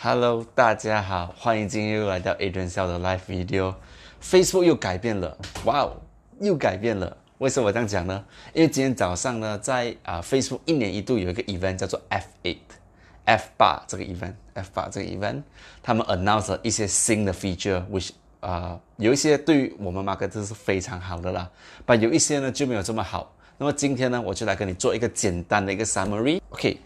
Hello，大家好，欢迎今天又来到 Adrian 笑的 Live Video。Facebook 又改变了，哇哦，又改变了。为什么我这样讲呢？因为今天早上呢，在啊 Facebook 一年一度有一个 event 叫做 F8，F 八这个 event，F 八这个 event，他们 announce 了一些新的 feature，which 啊有一些对于我们 market 是非常好的啦，但有一些呢就没有这么好。那么今天呢，我就来跟你做一个简单的一个 summary。OK。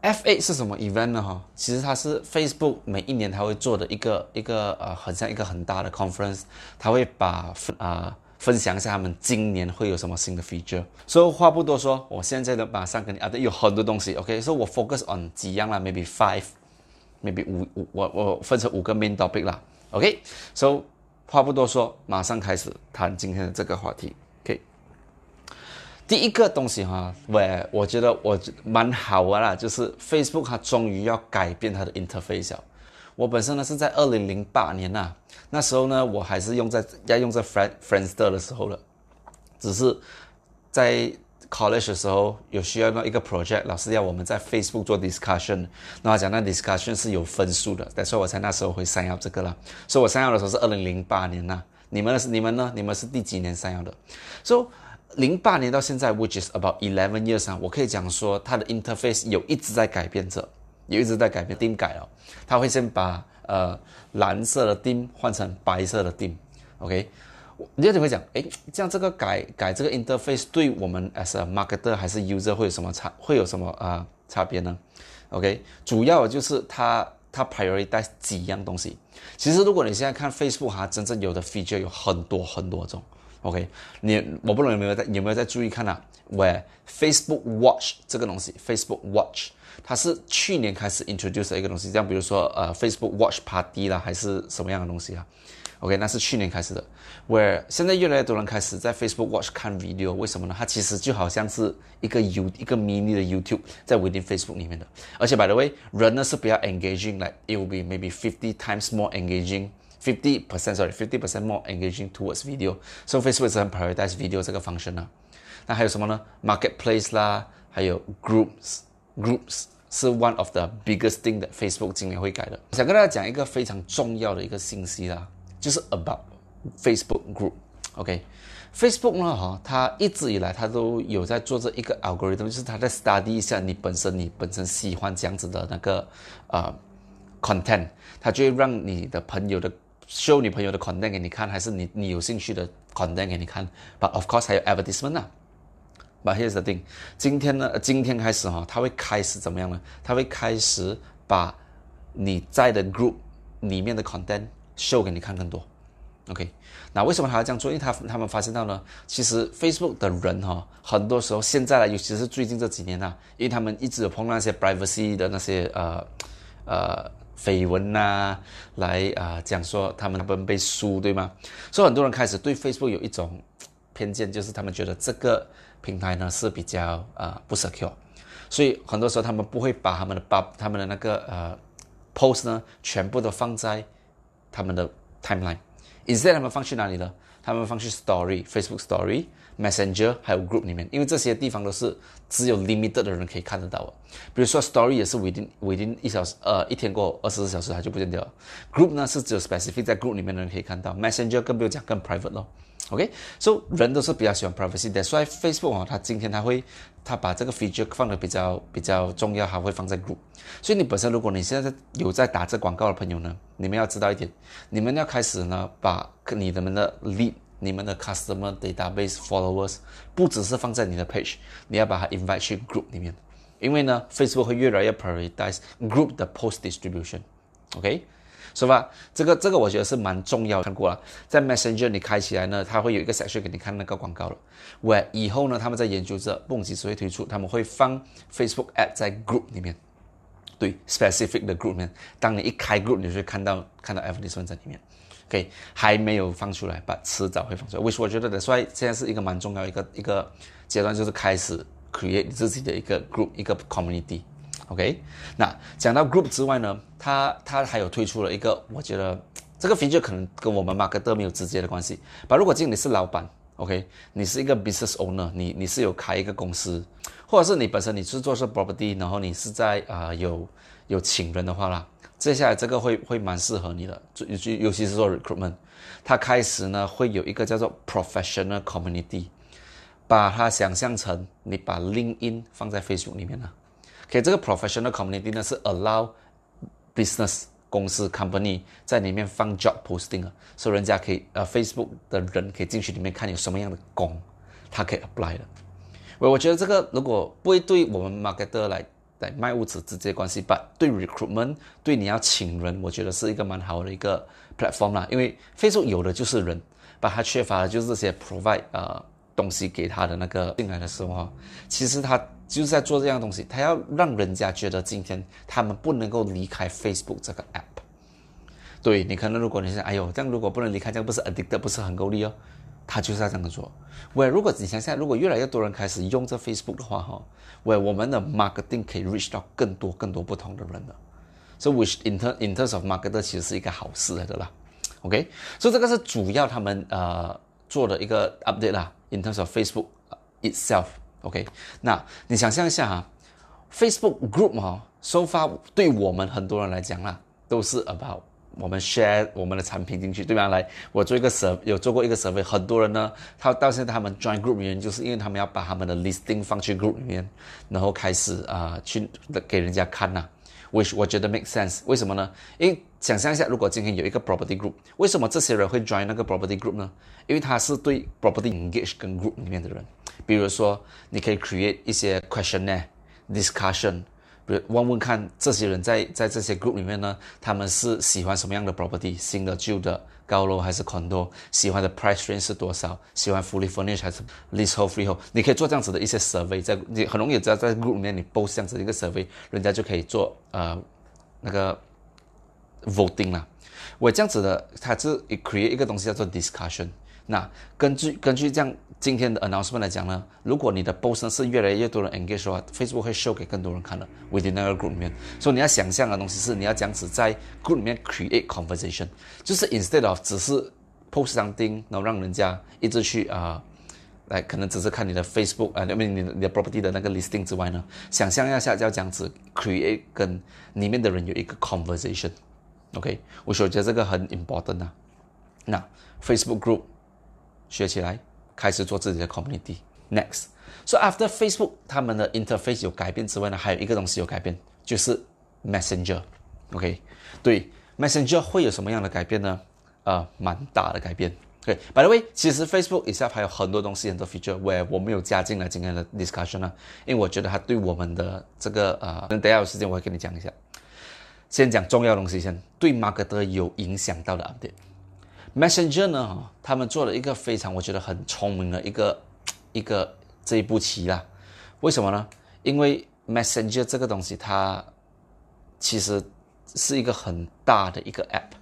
F8 是什么 event 呢？哈，其实它是 Facebook 每一年它会做的一个一个呃，很像一个很大的 conference，它会把啊分享一下他们今年会有什么新的 feature。所以话不多说，我现在呢马上跟你啊，有很多东西。OK，所以我 focus on 几样啦，maybe five，maybe 五五，我我分成五个 main topic 啦。OK，so 话不多说，马上开始谈今天的这个话题。第一个东西哈，喂，我觉得我蛮好玩啦，就是 Facebook 它终于要改变它的 interface 了。我本身呢是在二零零八年呐，那时候呢我还是用在要用在 Friend Friendster 的时候了，只是在 college 的时候有需要那一个 project，老师要我们在 Facebook 做 discussion，那讲那 discussion 是有分数的，所以我才那时候会删掉这个了。所以我删掉的时候是二零零八年呐，你们是你们呢？你们是第几年删掉的？所以。零八年到现在，which is about eleven years 啊，我可以讲说它的 interface 有一直在改变着，有一直在改变。dim 改了，它会先把呃蓝色的 dim 换成白色的 dim，OK？你有点会讲，哎，这样这个改改这个 interface 对我们 as a marketer 还是 user 会有什么差？会有什么啊差别呢？OK？主要就是它它 prioritize 几样东西。其实如果你现在看 Facebook 它真正有的 feature 有很多很多种。OK，你我不懂有没有在有没有在注意看呐？Where Facebook Watch 这个东西，Facebook Watch 它是去年开始 introduce 一个东西，像比如说呃 Facebook Watch Party 啦，还是什么样的东西啊？OK，那是去年开始的。Where 现在越来越多人开始在 Facebook Watch 看 video，为什么呢？它其实就好像是一个 U 一个 mini 的 YouTube 在 within Facebook 里面的。而且 by the way，人呢是比较 engaging，like it will be maybe fifty times more engaging。Fifty percent sorry fifty percent more engaging towards video. So Facebook 是很 prioritize video 这个 function 啊。那还有什么呢？Marketplace 啦，还有 groups groups 是 one of the biggest thing that Facebook 今年会改的。想跟大家讲一个非常重要的一个信息啦，就是 about Facebook group。OK，Facebook 呢哈，它一直以来它都有在做这一个 algorithm，就是它在 study 一下你本身你本身喜欢这样子的那个呃 content，它就会让你的朋友的 show 你朋友的 content 给你看，还是你你有兴趣的 content 给你看？But of course 还有 advertisement 啊。But here's the thing，今天呢，今天开始哈，他会开始怎么样呢？他会开始把你在的 group 里面的 content show 给你看更多。OK，那为什么他要这样做？因为他他们发现到呢，其实 Facebook 的人哈，很多时候现在呢，尤其是最近这几年啊，因为他们一直有碰那些 privacy 的那些呃呃。绯闻呐，来啊讲说他们们被输，对吗？所以很多人开始对 Facebook 有一种偏见，就是他们觉得这个平台呢是比较啊不 secure，所以很多时候他们不会把他们的把他们的那个呃 post 呢全部都放在他们的 timeline，instead 他们放去哪里呢？他们放去 Story，Facebook Story。Messenger 还有 Group 里面，因为这些地方都是只有 limited 的人可以看得到的。比如说 Story 也是 within within 一小时，呃，一天过二十四小时它就不见掉了。Group 呢是只有 specific 在 Group 里面的人可以看到，Messenger 更不用讲，更 private 咯。OK，so 人都是比较喜欢 privacy 的，所以 Facebook 啊，它今天它会它把这个 feature 放的比较比较重要，还会放在 Group。所以你本身如果你现在有在打这广告的朋友呢，你们要知道一点，你们要开始呢把你们的 lead。你们的 customer database followers 不只是放在你的 page，你要把它 invite 去 group 里面，因为呢，Facebook 会越来越 prioritize group 的 post distribution，OK，是吧？这个这个我觉得是蛮重要。看过了，在 Messenger 你开起来呢，它会有一个 section 给你看那个广告了。Where，以后呢，他们在研究着，蹦极时会推出，他们会放 Facebook ad 在 group 里面，对，specific 的 group 里面，当你一开 group，你就会看到看到 advertisement 在里面。OK，还没有放出来，把迟早会放出来。为什么我觉得的？所以现在是一个蛮重要一个一个阶段，就是开始 create 自己的一个 group，一个 community。OK，那讲到 group 之外呢，它它还有推出了一个，我觉得这个 feature 可能跟我们 Mark 都没有直接的关系。把如果今天你是老板，OK，你是一个 business owner，你你是有开一个公司，或者是你本身你是做是 property，然后你是在啊有有请人的话啦。接下来这个会会蛮适合你的，尤其尤其是做 recruitment，它开始呢会有一个叫做 professional community，把它想象成你把 LinkedIn 放在 Facebook 里面了。OK，这个 professional community 呢是 allow business 公司 company 在里面放 job posting 啊，所以人家可以呃 Facebook 的人可以进去里面看有什么样的工，他可以 apply 的。我我觉得这个如果不会对我们 marketer 来。对卖物质直接关系但对 recruitment 对你要请人，我觉得是一个蛮好的一个 platform 啦。因为 Facebook 有的就是人，把它缺乏的就是这些 provide 呃东西给他的那个进来的时候，其实他就是在做这样东西，他要让人家觉得今天他们不能够离开 Facebook 这个 app。对你可能如果你想，哎呦，这样如果不能离开，这样不是 addict 不是很够力哦。他就是要这样做。喂，如果你想想，如果越来越多人开始用这 Facebook 的话，哈，喂，我们的 marketing 可以 reach 到更多更多不同的人了。所以，which in terms in terms of marketing 其实是一个好事来的啦。OK，所以这个是主要他们呃做的一个 update 啦。In terms of Facebook itself。OK，那你想象一下哈，Facebook group 哈，so far 对我们很多人来讲啦，都是 about 我们 share 我们的产品进去，对吧？来，我做一个社有做过一个社会很多人呢，他到现在他们 join group 里面，就是因为他们要把他们的 listing 放去 group 里面，然后开始啊去给人家看呐。我我觉得 make sense，为什么呢？因为想象一下，如果今天有一个 property group，为什么这些人会 join 那个 property group 呢？因为他是对 property engage 跟 group 里面的人，比如说你可以 create 一些 questionnaire discussion。问问看，这些人在在这些 group 里面呢，他们是喜欢什么样的 property，新的、旧的、高楼还是 condo，喜欢的 price range 是多少，喜欢 fully furnished 还是 leasehold freehold，你可以做这样子的一些 survey，在你很容易知道在 group 里面你 post 这样子的一个 survey，人家就可以做呃那个 voting 啦。我这样子的，它是 create 一个东西叫做 discussion。那根据根据这样今天的 announcement 来讲呢，如果你的 post 是越来越多人 engage 的话，Facebook 会 show 给更多人看的 within 那个 group 里面。所以你要想象的东西是，你要这样子在 group 里面 create conversation，就是 instead of 只是 post something，然后让人家一直去啊，来可能只是看你的 Facebook 啊，那边你的你的 property 的那个 listing 之外呢，想象一下要这样子 create 跟里面的人有一个 conversation，OK，我觉得这个很 important 啊。那 Facebook group。学起来，开始做自己的 community。Next，so after Facebook 他们的 interface 有改变之外呢，还有一个东西有改变，就是 Messenger。OK，对，Messenger 会有什么样的改变呢？呃，蛮大的改变。OK，by the way，其实 Facebook itself 还有很多东西，很多 feature where 我没有加进来今天的 discussion 啊，因为我觉得它对我们的这个呃，等下有时间我会跟你讲一下。先讲重要东西先，对 marketer 有影响到的 update。Messenger 呢？他们做了一个非常我觉得很聪明的一个一个这一步棋啦。为什么呢？因为 Messenger 这个东西它其实是一个很大的一个 App，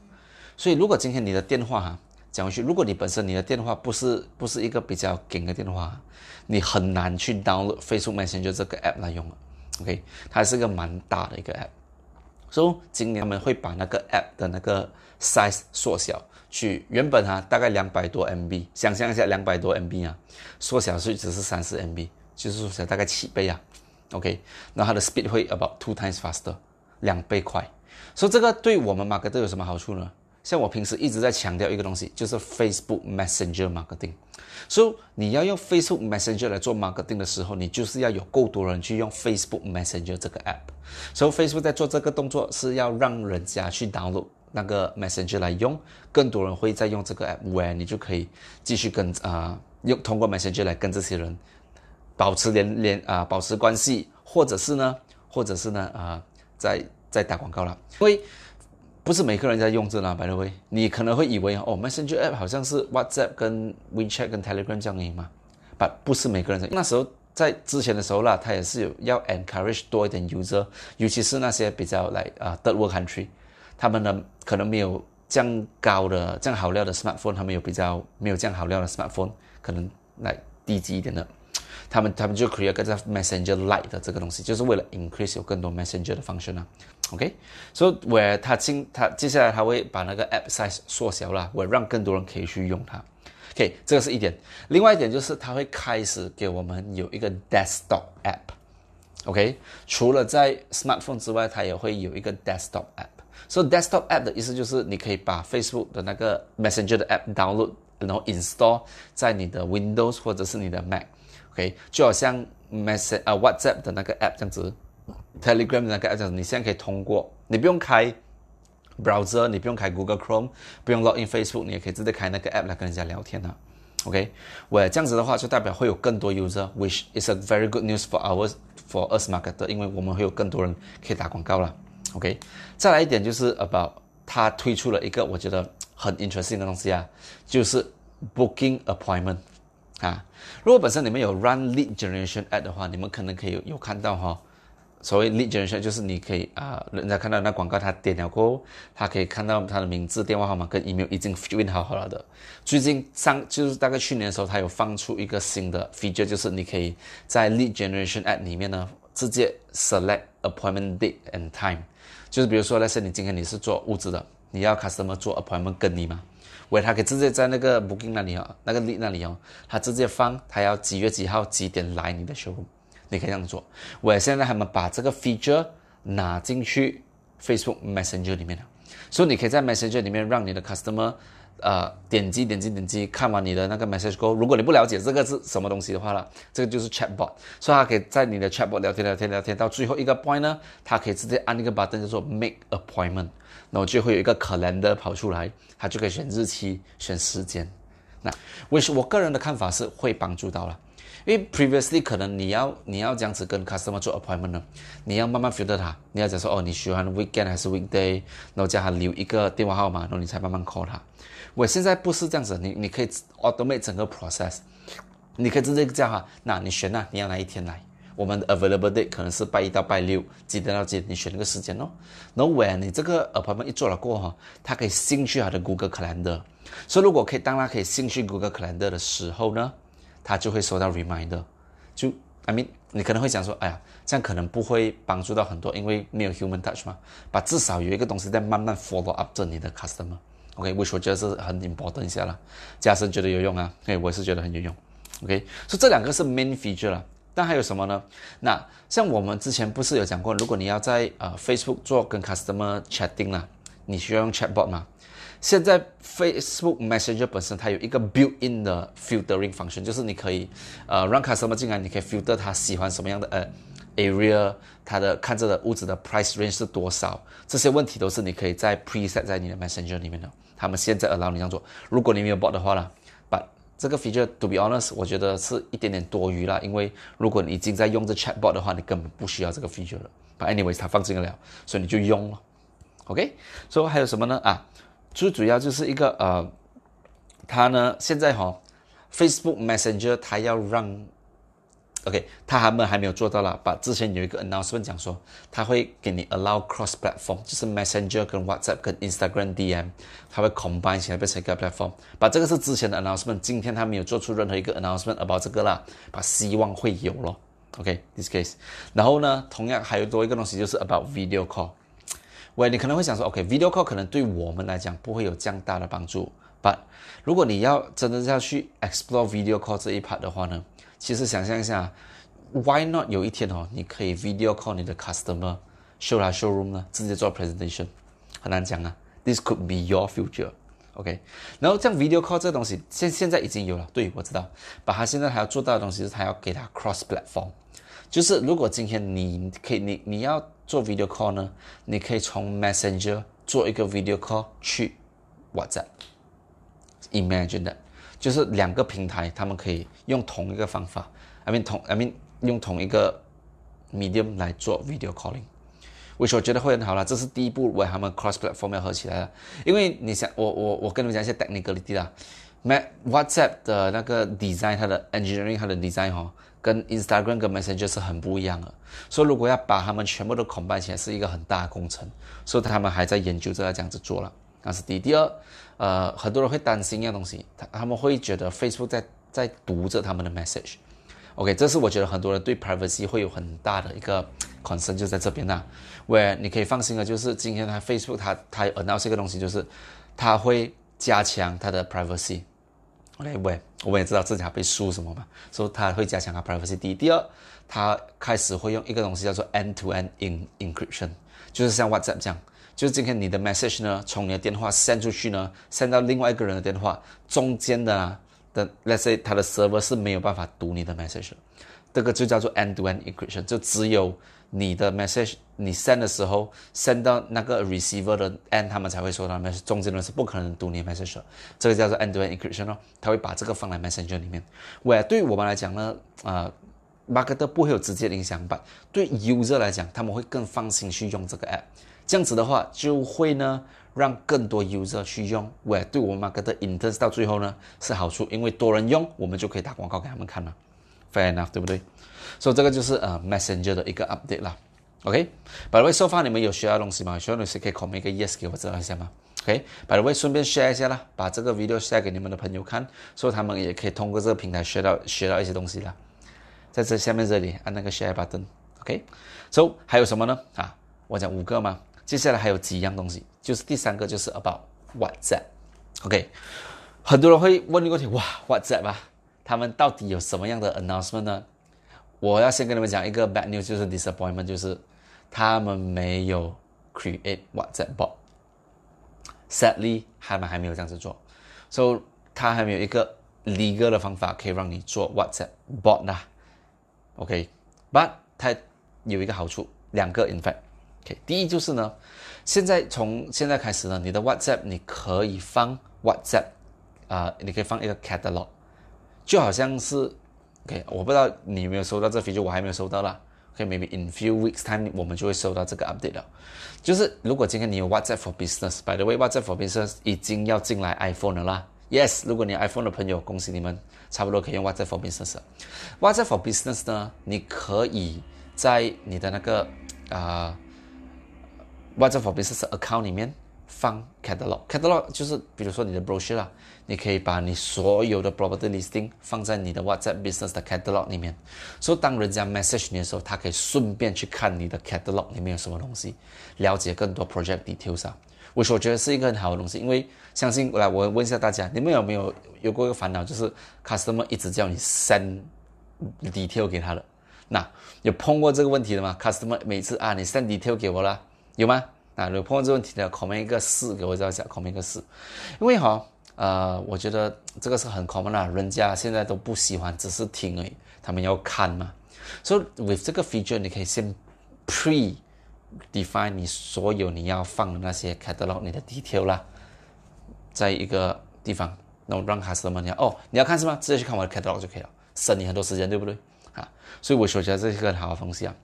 所以如果今天你的电话哈讲回去，如果你本身你的电话不是不是一个比较紧的电话，你很难去 download Facebook Messenger 这个 App 来用了。OK，它是一个蛮大的一个 App，所以今年他们会把那个 App 的那个 size 缩小。去原本哈大概两百多 MB，想象一下两百多 MB 啊，缩小是只是三十 MB，就是缩小大概七倍啊。OK，那它的 speed 会 about two times faster，两倍快。所以这个对我们 marketer 有什么好处呢？像我平时一直在强调一个东西，就是 Facebook Messenger marketing。所以你要用 Facebook Messenger 来做 marketing 的时候，你就是要有够多人去用 Facebook Messenger 这个 app。所以 Facebook 在做这个动作是要让人家去 download。那个 Messenger 来用，更多人会再用这个 app，喂，你就可以继续跟啊用通过 Messenger 来跟这些人保持连连啊保持关系，或者是呢，或者是呢啊在在打广告了，因为不是每个人在用这呢，by the way，你可能会以为哦 Messenger app 好像是 WhatsApp 跟 WeChat 跟 Telegram 这样的嘛，不不是每个人在，那时候在之前的时候啦，他也是有要 encourage 多一点 user，尤其是那些比较来啊 third world country。他们呢，可能没有这样高的、这样好料的 smartphone，他们有比较没有这样好料的 smartphone，可能来低级一点的，他们他们就 create 个 Messenger Lite 的这个东西，就是为了 increase 有更多 Messenger 的 function 啊。OK，所以我他今他接下来他会把那个 app size 缩小了，我让更多人可以去用它。OK，这个是一点。另外一点就是他会开始给我们有一个 desktop app。OK，除了在 smartphone 之外，它也会有一个 desktop app。所以 desktop app 的意思就是你可以把 Facebook 的那个 Messenger 的 app download，然后 install 在你的 Windows 或者是你的 Mac，OK，就好像 Message 啊 WhatsApp 的那个 app 这样子，Telegram 的那个 app 这样子，你现在可以通过，你不用开 browser，你不用开 Google Chrome，不用 log in Facebook，你也可以直接开那个 app 来跟人家聊天啊。OK，我这样子的话就代表会有更多 user，which is a very good news for ours for us marketer，因为我们会有更多人可以打广告了。OK，再来一点就是 about 他推出了一个我觉得很 interesting 的东西啊，就是 booking appointment 啊。如果本身你们有 run lead generation ad 的话，你们可能可以有看到哈。所谓 lead generation 就是你可以啊，人家看到那广告，他点了过后，他可以看到他的名字、电话号码跟 email 已经 fill 好好了的。最近上就是大概去年的时候，他有放出一个新的 feature，就是你可以在 lead generation ad 里面呢，直接 select appointment date and time。就是比如说，那些你今天你是做物资的，你要 customer 做 appointment 跟你吗，喂，他可以直接在那个 booking 那里哦，那个里那里哦，他直接放他要几月几号几点来你的 showroom。你可以这样做。喂现在他们把这个 feature 拿进去 Facebook Messenger 里面了，所以你可以在 Messenger 里面让你的 customer 呃点击点击点击看完你的那个 message go，如果你不了解这个是什么东西的话了，这个就是 chatbot，所以他可以在你的 chatbot 聊天聊天聊天到最后一个 point 呢，他可以直接按一个 button 就做 make appointment，然后就会有一个 calendar 跑出来，他就可以选日期选时间。那我是我个人的看法是会帮助到了。因为 previously 可能你要你要这样子跟 customer 做 appointment 呢，你要慢慢 filter 他，你要讲说哦你喜欢 weekend 还是 weekday，然后叫他留一个电话号码，然后你才慢慢 call 他。我现在不是这样子，你你可以 automate 整个 process，你可以直接叫哈，那你选啊，你要哪一天来？我们的 available day 可能是拜一到拜六，几点到几？你选那个时间哦。然后 when 你这个 appointment 一做了过后，他可以兴趣他的 Google Calendar，所以如果可以当他可以兴趣 Google Calendar 的时候呢？他就会收到 reminder，就 I mean，你可能会想说，哎呀，这样可能不会帮助到很多，因为没有 human touch 嘛。把至少有一个东西在慢慢 follow up 着你的 customer OK，which 我觉得是很 important 一下了。加深觉得有用啊，哎，我是觉得很有用，OK。所以这两个是 main feature 了，但还有什么呢？那像我们之前不是有讲过，如果你要在呃 Facebook 做跟 customer chatting 啦，你需要用 chatbot 嘛？现在 Facebook Messenger 本身它有一个 built-in 的 filtering function，就是你可以呃让 customer 进来，你可以 filter 他喜欢什么样的呃 area，他的看这个屋子的 price range 是多少，这些问题都是你可以在 preset 在你的 Messenger 里面的。他们现在呃让你这样做，如果你没有 bot 的话呢，but 这个 feature to be honest，我觉得是一点点多余了，因为如果你已经在用这 chatbot 的话，你根本不需要这个 feature 了。But anyways，它放进了，所以你就用了。OK，所以还有什么呢？啊？最主要就是一个呃，他呢现在哈，Facebook Messenger 他要让，OK，他他们还没有做到了。把之前有一个 announcement 讲说，他会给你 allow cross platform，就是 Messenger 跟 WhatsApp 跟 Instagram DM，他会 combine 起来变成一个 platform。把这个是之前的 announcement，今天他没有做出任何一个 announcement about 这个啦。把希望会有咯 o k this case。然后呢，同样还有多一个东西就是 about video call。喂，你可能会想说，OK，video call 可能对我们来讲不会有这样大的帮助，but 如果你要真的要去 explore video call 这一 part 的话呢，其实想象一下，why not 有一天哦，你可以 video call 你的 customer，show 他 showroom 呢，直接做 presentation，很难讲啊，this could be your future，OK，然后这样 video call 这个东西现现在已经有了，对我知道，把它现在还要做到的东西是，他要给他 cross platform。就是如果今天你可以，你你要做 video call 呢，你可以从 Messenger 做一个 video call 去 WhatsApp。Imagine that，就是两个平台，他们可以用同一个方法，I mean 同 I mean 用同一个 medium 来做 video calling，我我觉得会很好了。这是第一步，为他们 cross platform 要合起来了。因为你想，我我我跟你们讲一些 technicality 啦，WhatsApp 的那个 design，它的 engineering，它的 design 哈。跟 Instagram 跟 Messenger 是很不一样的，所以如果要把他们全部都 combine 起来，是一个很大的工程，所以他们还在研究着这样子做了。那是第一，第二，呃，很多人会担心一样东西，他他们会觉得 Facebook 在在读着他们的 message。OK，这是我觉得很多人对 privacy 会有很大的一个 concern 就在这边呐。Where 你可以放心的，就是今天他 Facebook 他他 announce 一个东西，就是他会加强他的 privacy。OK，喂，我们也知道自己还被输什么嘛，所以他会加强他 privacy。第一，第二，他开始会用一个东西叫做 end-to-end encryption，就是像 WhatsApp 这样，就是今天你的 message 呢，从你的电话 send 出去呢，send 到另外一个人的电话，中间的啊的，let's say 它的 server 是没有办法读你的 message，这个就叫做 end-to-end encryption，就只有你的 message 你 send 的时候 send 到那个 receiver 的 end，他们才会收到 message，中间的是不可能读你 message 的，这个叫做 end-to-end encryption 哦，他会把这个放在 messenger 里面。喂，对于我们来讲呢，啊。marketer 不会有直接影响吧？对 user 来讲，他们会更放心去用这个 app。这样子的话，就会呢让更多 user 去用。喂，对我们 marketer interest 到最后呢是好处，因为多人用，我们就可以打广告给他们看了。Fair enough，对不对？所以这个就是呃 messenger 的一个 update 啦。OK，by the way，收发你们有需要东西吗？需要东西可以 comment 一个 yes 给我知道一下吗？OK，by the way，顺便 share 一下啦，把这个 video share 给你们的朋友看，所以他们也可以通过这个平台学到学到一些东西啦。在这下面这里按那个 share button，OK，so 还有什么呢？啊，我讲五个吗？接下来还有几样东西，就是第三个就是 about WhatsApp，OK，很多人会问一个问题，哇，WhatsApp 啊，他们到底有什么样的 announcement 呢？我要先跟你们讲一个 bad news，就是 disappointment，就是他们没有 create WhatsApp bot，sadly 他们还没有这样子做，so 他还没有一个 legal 的方法可以让你做 WhatsApp bot 呢。OK，but 它有一个好处，两个 in fact 第一就是呢，现在从现在开始呢，你的 WhatsApp 你可以放 WhatsApp，啊，你可以放一个 catalog，就好像是，OK，我不知道你有没有收到这飞，就我还没有收到啦，OK，maybe in few weeks time 我们就会收到这个 update 了，就是如果今天你有 WhatsApp for Business，by the way，WhatsApp for Business 已经要进来 iPhone 了啦。Yes，如果你 iPhone 的朋友，恭喜你们，差不多可以用 WhatsApp for Business。WhatsApp for Business 呢，你可以在你的那个啊 WhatsApp for Business account 里面放 catalog。catalog 就是比如说你的 brochure 啦，你可以把你所有的 property listing 放在你的 WhatsApp Business 的 catalog 里面，所以当人家 message 你的时候，他可以顺便去看你的 catalog 里面有什么东西，了解更多 project details 啊。我所觉得是一个很好的东西，因为相信来，我问一下大家，你们有没有有过一个烦恼，就是 customer 一直叫你 send detail 给他的？那有碰过这个问题的吗？customer 每次啊，你 send detail 给我了，有吗？啊，有碰过这问题的，comment 一个四给我知道一下，comment 一个四。因为哈，呃，我觉得这个是很 common 啦，人家现在都不喜欢只是听而已，他们要看嘛。所以 with 这个 feature，你可以先 pre。define 你所有你要放的那些 catalog 你的 detail 啦，在一个地方，那我让 customer 你哦，你要看是吗？直接去看我的 catalog 就可以了，省你很多时间，对不对？啊，所以我觉得这是一个很好的东西啊。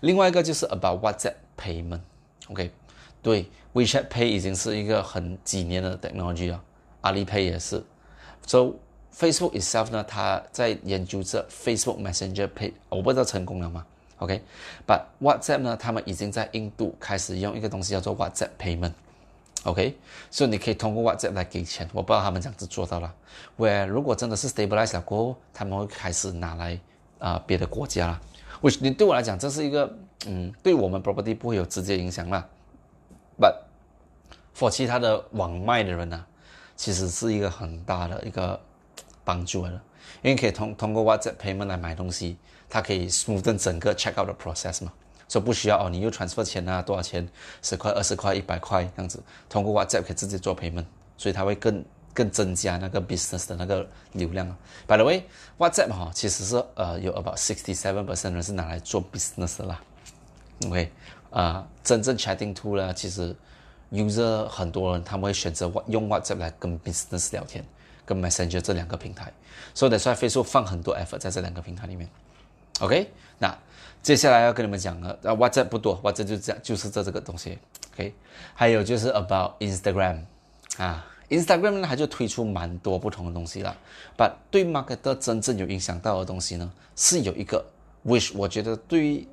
另外一个就是 about WhatsApp payment，OK，对，WeChat Pay 已经是一个很几年的 technology 了，阿里 Pay 也是。So Facebook itself 呢，它在研究这 Facebook Messenger Pay，我不知道成功了吗？OK，but WhatsApp 呢？他们已经在印度开始用一个东西叫做 WhatsApp Payment。OK，所以你可以通过 WhatsApp 来给钱。我不知道他们这样子做到了。Where 如果真的是 stabilize 了过后，他们会开始拿来啊别的国家了。Which 你对我来讲，这是一个嗯，对我们 property 不会有直接影响啦。But for 其他的网卖的人呢，其实是一个很大的一个帮助了，因为可以通通过 WhatsApp Payment 来买东西。它可以 smooth 整个 check out 的 process 嘛，所以不需要哦，你又 transfer 钱啊，多少钱，十块、二十块、一百块这样子，通过 WhatsApp 可以直接做 payment，所以它会更更增加那个 business 的那个流量啊。By the way，WhatsApp 哈其实是呃有 about sixty seven percent 人是拿来做 business 的啦。OK，啊，真正 chatting tool 呢，其实 user 很多人他们会选择用 WhatsApp 来跟 business 聊天，跟 Messenger 这两个平台，所以得说 Facebook 放很多 effort 在这两个平台里面。OK，那接下来要跟你们讲了，啊，WhatsApp 不多，WhatsApp 就这样，就是这这个东西。OK，还有就是 About Instagram，啊，Instagram 呢，它就推出蛮多不同的东西了。But 对 market 真正有影响到的东西呢，是有一个，which 我觉得对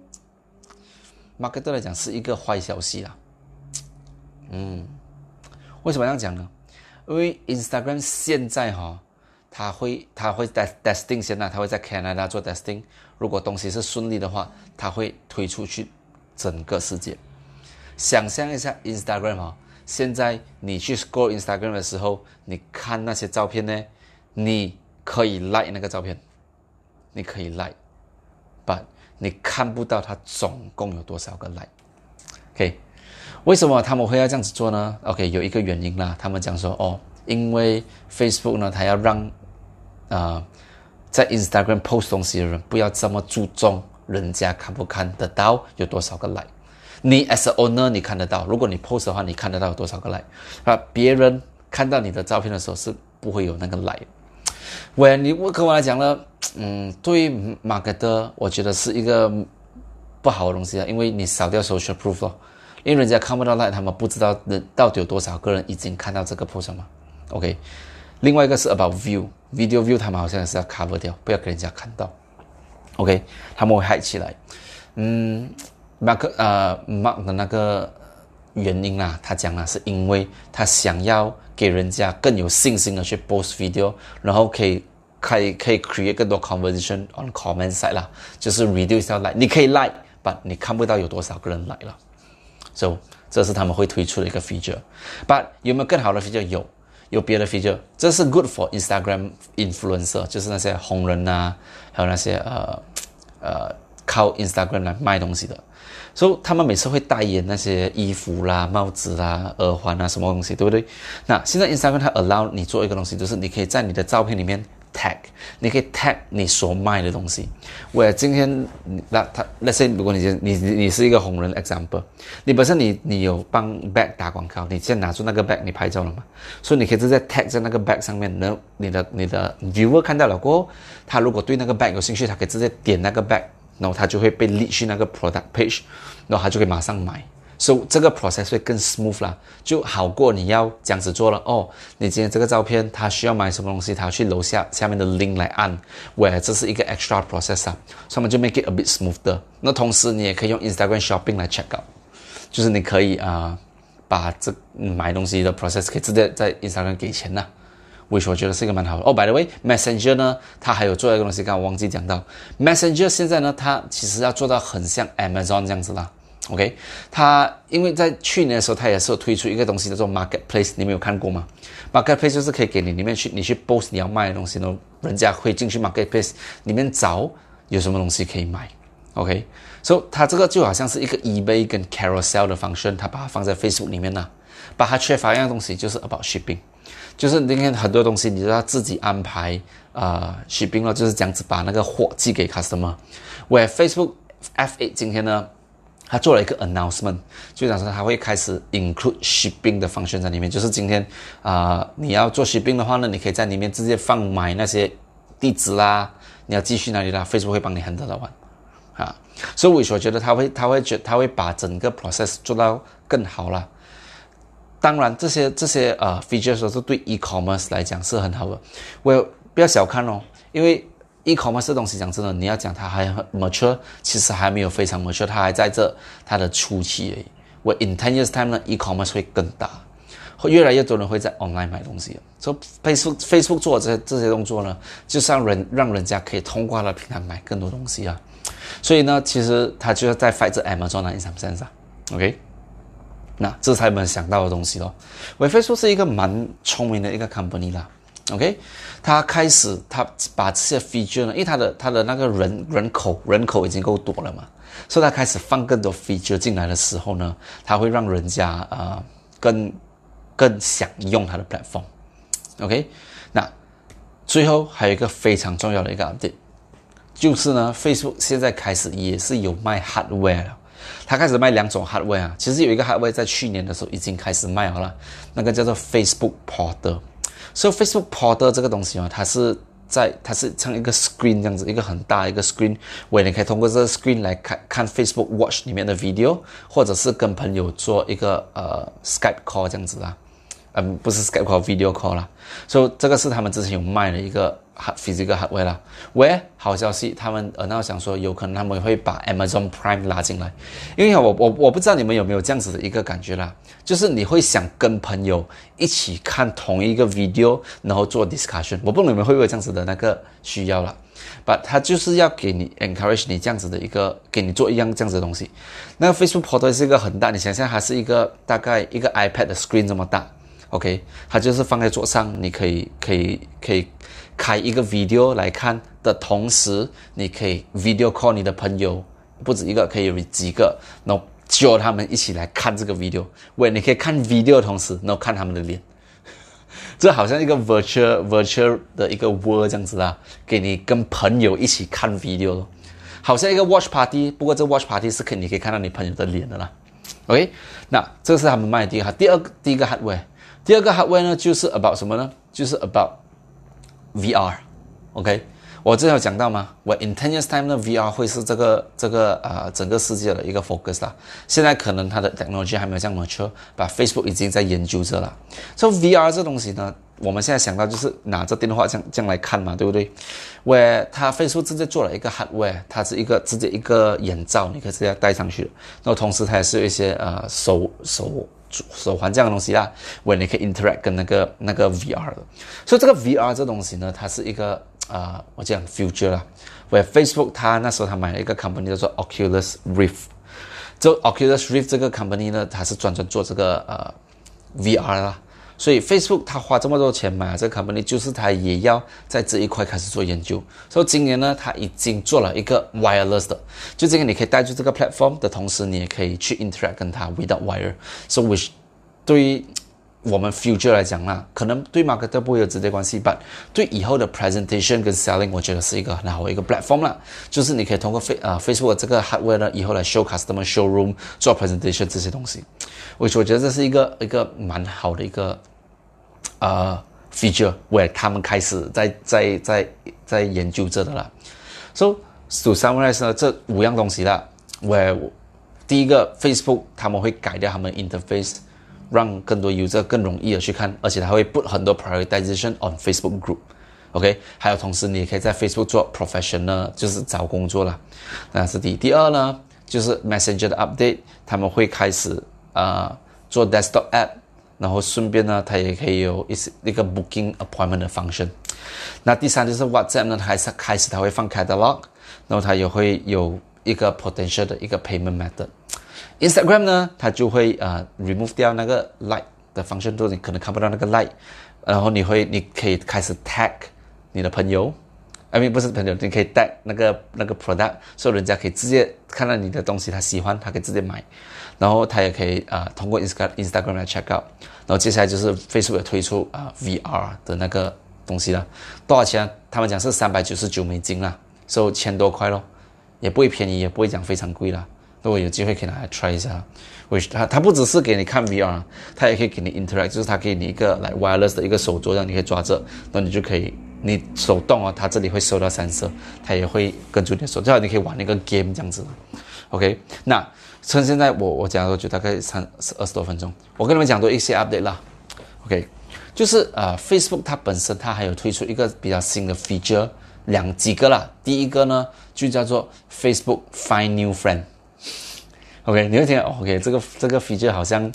market 来讲是一个坏消息啦。嗯，为什么这样讲呢？因为 Instagram 现在哈。它会，它会在 testing 先呢，他会在 Canada 做 testing。如果东西是顺利的话，它会推出去整个世界。想象一下，Instagram 哈，现在你去 scroll Instagram 的时候，你看那些照片呢，你可以 like 那个照片，你可以 Like 你看不到它总共有多少个 like。OK，为什么他们会要这样子做呢？OK，有一个原因啦，他们讲说哦，因为 Facebook 呢，它要让啊在 Instagram post 东西的人不要这么注重人家看不看得到有多少个 like。你 as a owner 你看得到，如果你 post 的话，你看得到有多少个 like 啊？别人看到你的照片的时候是不会有那个 like。喂，你我跟我来讲呢，嗯，对于 marketer，我觉得是一个不好的东西啊，因为你少掉 social proof 咯，因为人家看不到 like，他们不知道人到底有多少个人已经看到这个 post 嘛。OK，另外一个是 about view，video view，他们好像是要 cover 掉，不要给人家看到。OK，他们会 hide 起来，嗯。Mark 呃，Mark 的那个原因啊，他讲了是因为他想要给人家更有信心的去 post video，然后可以可以可以 create 更多 conversation on comment side 啦，就是 reduce 到 like，你可以 like，but 你看不到有多少个人来了，so 这是他们会推出的一个 feature，but 有没有更好的 feature？有，有别的 feature，这是 good for Instagram influencer，就是那些红人呐，还有那些呃呃靠 Instagram 来卖东西的。所以他们每次会代言那些衣服啦、帽子啦、耳环啊什么东西，对不对？那现在 Instagram 它 allow 你做一个东西，就是你可以在你的照片里面 tag，你可以 tag 你所卖的东西。我今天那他那些如果你你你是一个红人 example，你本身你你有帮 bag 打广告，你现在拿出那个 bag 你拍照了嘛？所以你可以直接 tag 在那个 bag 上面，然后你的你的 viewer 看到了过后，他如果对那个 bag 有兴趣，他可以直接点那个 bag。然后他就会被 lead 去那个 product page，然后他就可以马上买，所以这个 process 会更 smooth 啦，就好过你要这样子做了哦。你今天这个照片他需要买什么东西，他要去楼下下面的 link 来按喂这是一个 extra process 啊，所以我们就 make it a bit smooth 的。那同时你也可以用 Instagram shopping 来 check out，就是你可以啊把这买东西的 process 可以直接在 Instagram 给钱呐。我我觉得是一个蛮好的哦。By the way，Messenger 呢，它还有做一个东西，刚刚忘记讲到。Messenger 现在呢，它其实要做到很像 Amazon 这样子啦。OK，它因为在去年的时候，它也是有推出一个东西叫做 Marketplace，你们有看过吗？Marketplace 就是可以给你里面去，你去 post 你要卖的东西呢，人家会进去 Marketplace 里面找有什么东西可以买。OK，所以它这个就好像是一个 eBay 跟 Carousel 的 function，它把它放在 Facebook 里面呢，把它缺乏一样东西，就是 about shipping。就是今天很多东西，你都要自己安排啊，shipping 了，就是这样子把那个货寄给 customer。Where Facebook F8 今天呢，他做了一个 announcement，就讲说他会开始 include shipping 的 function 在里面。就是今天啊，你要做 shipping 的话呢，你可以在里面直接放买那些地址啦，你要寄去哪里啦，Facebook 会帮你 handle 完啊。所以我所觉得他会，他会觉他会把整个 process 做到更好了。当然，这些这些呃 features 都是对 e-commerce 来讲是很好的。我不要小看哦，因为 e-commerce 这东西讲真的，你要讲它还很 mature，其实还没有非常 mature，它还在这它的初期而已。我 in ten years time 呢，e-commerce 会更大，会越来越多人会在 online 买东西。所以 Facebook Facebook 做这这些动作呢，就是让人让人家可以通过它的平台买更多东西啊。所以呢，其实它就是在 fight 这 Amazon 那一场身上，OK。那这是他们想到的东西咯。伟飞说是一个蛮聪明的一个 company 啦，OK，他开始他把这些 feature 呢，因为他的他的那个人人口人口已经够多了嘛，所以他开始放更多 feature 进来的时候呢，他会让人家啊更更想用他的 platform，OK，那最后还有一个非常重要的一个 update，就是呢，Facebook 现在开始也是有卖 hardware 了。他开始卖两种 hardware 啊，其实有一个 hardware 在去年的时候已经开始卖好了，那个叫做 Facebook Porter。所以 Facebook Porter 这个东西哦，它是在它是像一个 screen 这样子，一个很大一个 screen，我你可以通过这个 screen 来看看 Facebook Watch 里面的 video，或者是跟朋友做一个呃 Skype call 这样子啊。嗯，不是 Skype 或 Video call 啦。所以这个是他们之前有卖的一个 physical hardware 啦。喂，好消息，他们呃，那想说有可能他们会把 Amazon Prime 拉进来，因为我我我不知道你们有没有这样子的一个感觉啦，就是你会想跟朋友一起看同一个 video，然后做 discussion。我不知道你们会不会这样子的那个需要啦。把它就是要给你 encourage 你这样子的一个，给你做一样这样子的东西。那个 Facebook Portal 是一个很大，你想象它是一个大概一个 iPad 的 screen 这么大。OK，它就是放在桌上，你可以可以可以开一个 video 来看的同时，你可以 video call 你的朋友，不止一个，可以有几个，然后教他们一起来看这个 video，喂，你可以看 video 的同时，然后看他们的脸，这好像一个 virtual virtual 的一个 world 这样子啦，给你跟朋友一起看 video 咯，好像一个 watch party，不过这 watch party 是可你可以看到你朋友的脸的啦。OK，那这是他们卖的第一个，第二个第一个 hardware，第二个 hardware 呢就是 about 什么呢？就是 about VR，OK。我之前有讲到吗？我 in ten years time 呢，VR 会是这个这个呃整个世界的一个 focus 啦。现在可能它的 technology 还没有这样 mature，把 Facebook 已经在研究着了。所以 VR 这东西呢，我们现在想到就是拿着电话这样这样来看嘛，对不对？Where 它 Facebook 直接做了一个 hardware，它是一个直接一个眼罩，你可以直接戴上去的。然后同时它也是有一些呃手手手环这样的东西啦，Where 你可以 interact 跟那个那个 VR 的。所以这个 VR 这东西呢，它是一个。啊，我讲 future 啦，where Facebook 它那时候它买了一个 company 叫做 Oculus Rift，就 Oculus Rift 这个 company 呢，它是专专做这个呃 VR 啦，所以 Facebook 它花这么多钱买这个 company，就是它也要在这一块开始做研究。所以今年呢，它已经做了一个 wireless 的，就这个你可以带住这个 platform 的同时，你也可以去 interact 跟它 without wire。所以 which 对于我们 future 来讲啦，可能对 market 不会有直接关系但对以后的 presentation 跟 selling，我觉得是一个很好的一个 platform 啦。就是你可以通过 face 啊 Facebook 这个 hardware 呢，以后来 show customer showroom 做 presentation 这些东西，我我觉得这是一个一个蛮好的一个呃 feature，where 他们开始在在在在研究这的了。So to summarize 呢，这五样东西啦，where 第一个 Facebook 他们会改掉他们 interface。让更多 user 更容易的去看，而且他会 put 很多 prioritization on Facebook group，OK，还有同时你也可以在 Facebook 做 professional，就是找工作啦，那是第。第二呢，就是 Messenger 的 update，他们会开始啊做 desktop app，然后顺便呢，它也可以有一些一个 booking appointment 的 function。那第三就是 WhatsApp 呢，它还是开始它会放 catalog，然后它也会有一个 potential 的一个 payment method。Instagram 呢，它就会呃 remove 掉那个 like 的 function，都你可能看不到那个 like，然后你会你可以开始 tag 你的朋友，I mean 不是朋友，你可以带那个那个 product，所以人家可以直接看到你的东西，他喜欢，他可以直接买，然后他也可以啊通过 Insta Instagram 来 check out，然后接下来就是 Facebook 推出啊 VR 的那个东西了，多少钱？他们讲是三百九十九美金啦，收千多块咯，也不会便宜，也不会讲非常贵啦。如果有机会可以拿来 try 一下，它它不只是给你看 VR，它也可以给你 interact，就是它给你一个来 wireless 的一个手镯，让你可以抓着，那你就可以你手动啊，它这里会收到三色，它也会跟住你的手，最好你可以玩那个 game 这样子。OK，那趁现在我我讲的就大概三二十多分钟，我跟你们讲多一些 update 啦。OK，就是呃 Facebook 它本身它还有推出一个比较新的 feature，两几个啦，第一个呢就叫做 Facebook Find New Friend。OK，你会听，OK，这个这个 feature 好像，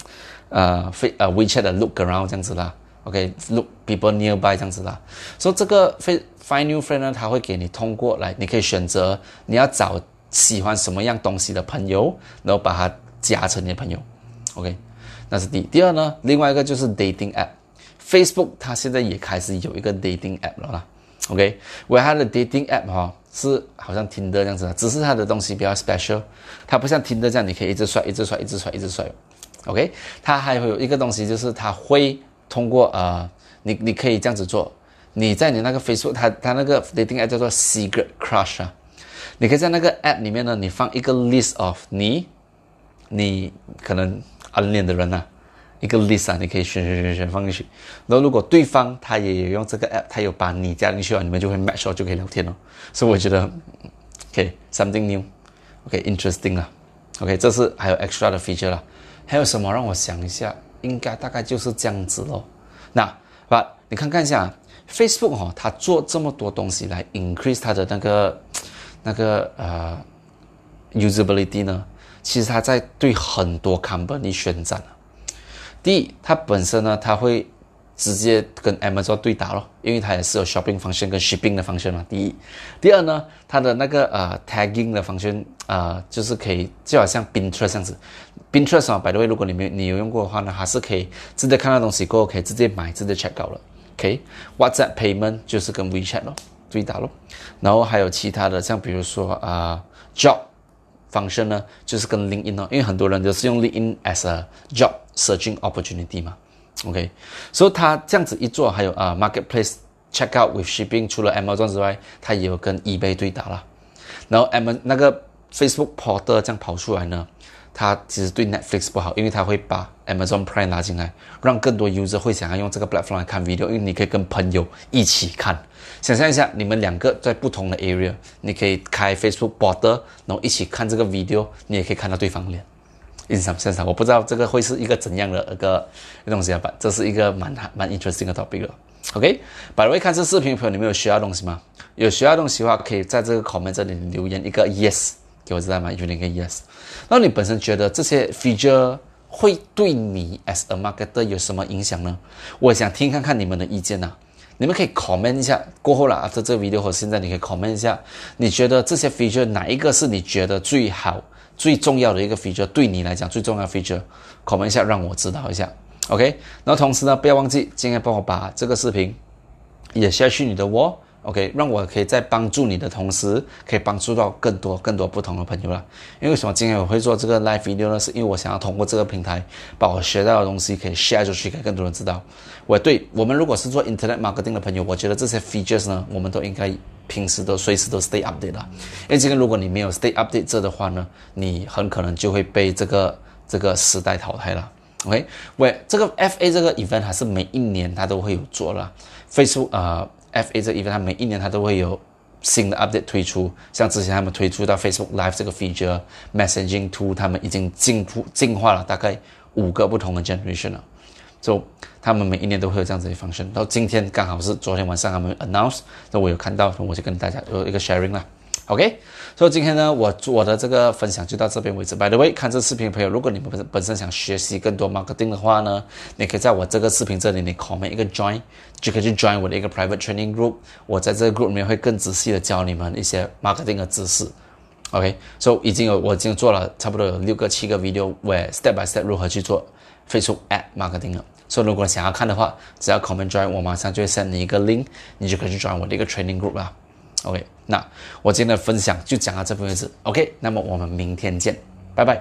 呃，非呃 WeChat 的 Look Around 这样子啦，OK，Look People Nearby 这样子啦。所以这个 Find New Friend 呢，它会给你通过来，你可以选择你要找喜欢什么样东西的朋友，然后把它加成你的朋友。OK，那是第第二呢，另外一个就是 Dating App，Facebook 它现在也开始有一个 Dating App 了啦。OK，为它的 Dating App 哈。是好像听的这样子，只是它的东西比较 special，它不像听的这样，你可以一直甩，一直甩，一直甩，一直甩。OK，它还会有一个东西，就是它会通过呃，你你可以这样子做，你在你那个 Facebook，它它那个 dating app 叫做 Secret Crush 啊，你可以在那个 app 里面呢，你放一个 list of 你你可能暗恋的人呐。一个 list 啊，你可以选选选选放进去。然后如果对方他也有用这个 app，他有把你加进去啊，你们就会 match 就可以聊天了。所以我觉得，OK something new，OK interesting 啊，OK 这是还有 extra 的 feature 啦。还有什么让我想一下？应该大概就是这样子咯。那把你看看一下 Facebook 哈，它做这么多东西来 increase 它的那个那个呃 usability 呢？其实它在对很多 company 宣战啊。第一，它本身呢，它会直接跟 Amazon 对打咯，因为它也是有 shopping 方向跟 shipping 的方向嘛。第一，第二呢，它的那个呃 tagging 的方向啊，就是可以就好像 Pinterest 这样子，Pinterest 啊，by the way，如果你没你有用过的话呢，还是可以直接看到东西过后可以直接买，直接 check 到了。OK，WhatsApp payment 就是跟 WeChat 咯对打咯，然后还有其他的，像比如说啊 job function 呢，就是跟 LinkedIn 哦，因为很多人都是用 LinkedIn as a job searching opportunity 嘛。OK，所以它这样子一做，还有啊，marketplace checkout with shipping，除了 Amazon 之外，它也有跟 eBay 对打了。然后 Am 那个 Facebook Porter 这样跑出来呢，它其实对 Netflix 不好，因为它会把 Amazon Prime 拉进来，让更多 user 会想要用这个 platform 来看 video，因为你可以跟朋友一起看。想象一下，你们两个在不同的 area，你可以开 Facebook Porter，然后一起看这个 video，你也可以看到对方脸。印象深刻，我不知道这个会是一个怎样的一个东西啊？吧，这是一个蛮蛮 interesting 的 topic 了。OK，百位看这视频的朋友，你们有需要东西吗？有需要东西的话，可以在这个 comment 这里留言一个 yes，给我知道吗？留言一个 yes。那你本身觉得这些 feature 会对你 as a marketer 有什么影响呢？我想听看看你们的意见呐。你们可以 comment 一下，过后了 after 这个 video 或现在你可以 comment 一下，你觉得这些 feature 哪一个是你觉得最好？最重要的一个 feature 对你来讲最重要的 feature，comment 一下让我知道一下，OK。那同时呢，不要忘记今天帮我把这个视频也下去你的窝 OK，让我可以在帮助你的同时，可以帮助到更多更多不同的朋友了。因为为什么？今天我会做这个 live video 呢？是因为我想要通过这个平台，把我学到的东西可以 share 出去，给更多人知道。我对我们如果是做 internet marketing 的朋友，我觉得这些 features 呢，我们都应该。平时都随时都 stay update 啦，因为这个如果你没有 stay update 这的话呢，你很可能就会被这个这个时代淘汰了。OK，喂，这个 FA 这个 event 还是每一年它都会有做了，Facebook 啊 F A 这 even，它每一年它都会有新的 update 推出，像之前他们推出到 Facebook Live 这个 feature，Messaging Tool 他们已经进步进化了大概五个不同的 generation 了。就他们每一年都会有这样子的 function，到今天刚好是昨天晚上他们 announce，那我有看到，我就跟大家有一个 sharing 啦。OK，所以今天呢，我我的这个分享就到这边为止。By the way，看这视频的朋友，如果你们本本身想学习更多 marketing 的话呢，你可以在我这个视频这里，你 comment 一个 join，就可以去 join 我的一个 private training group。我在这个 group 里面会更仔细的教你们一些 marketing 的知识。OK，所以已经有我已经做了差不多有六个七个 video，where step by step 如何去做 Facebook ad marketing 了。所以如果想要看的话，只要 comment join，我马上就会 send 你一个 link，你就可以去 join 我的一个 training group 啦。OK，那我今天的分享就讲到这份为止。OK，那么我们明天见，拜拜。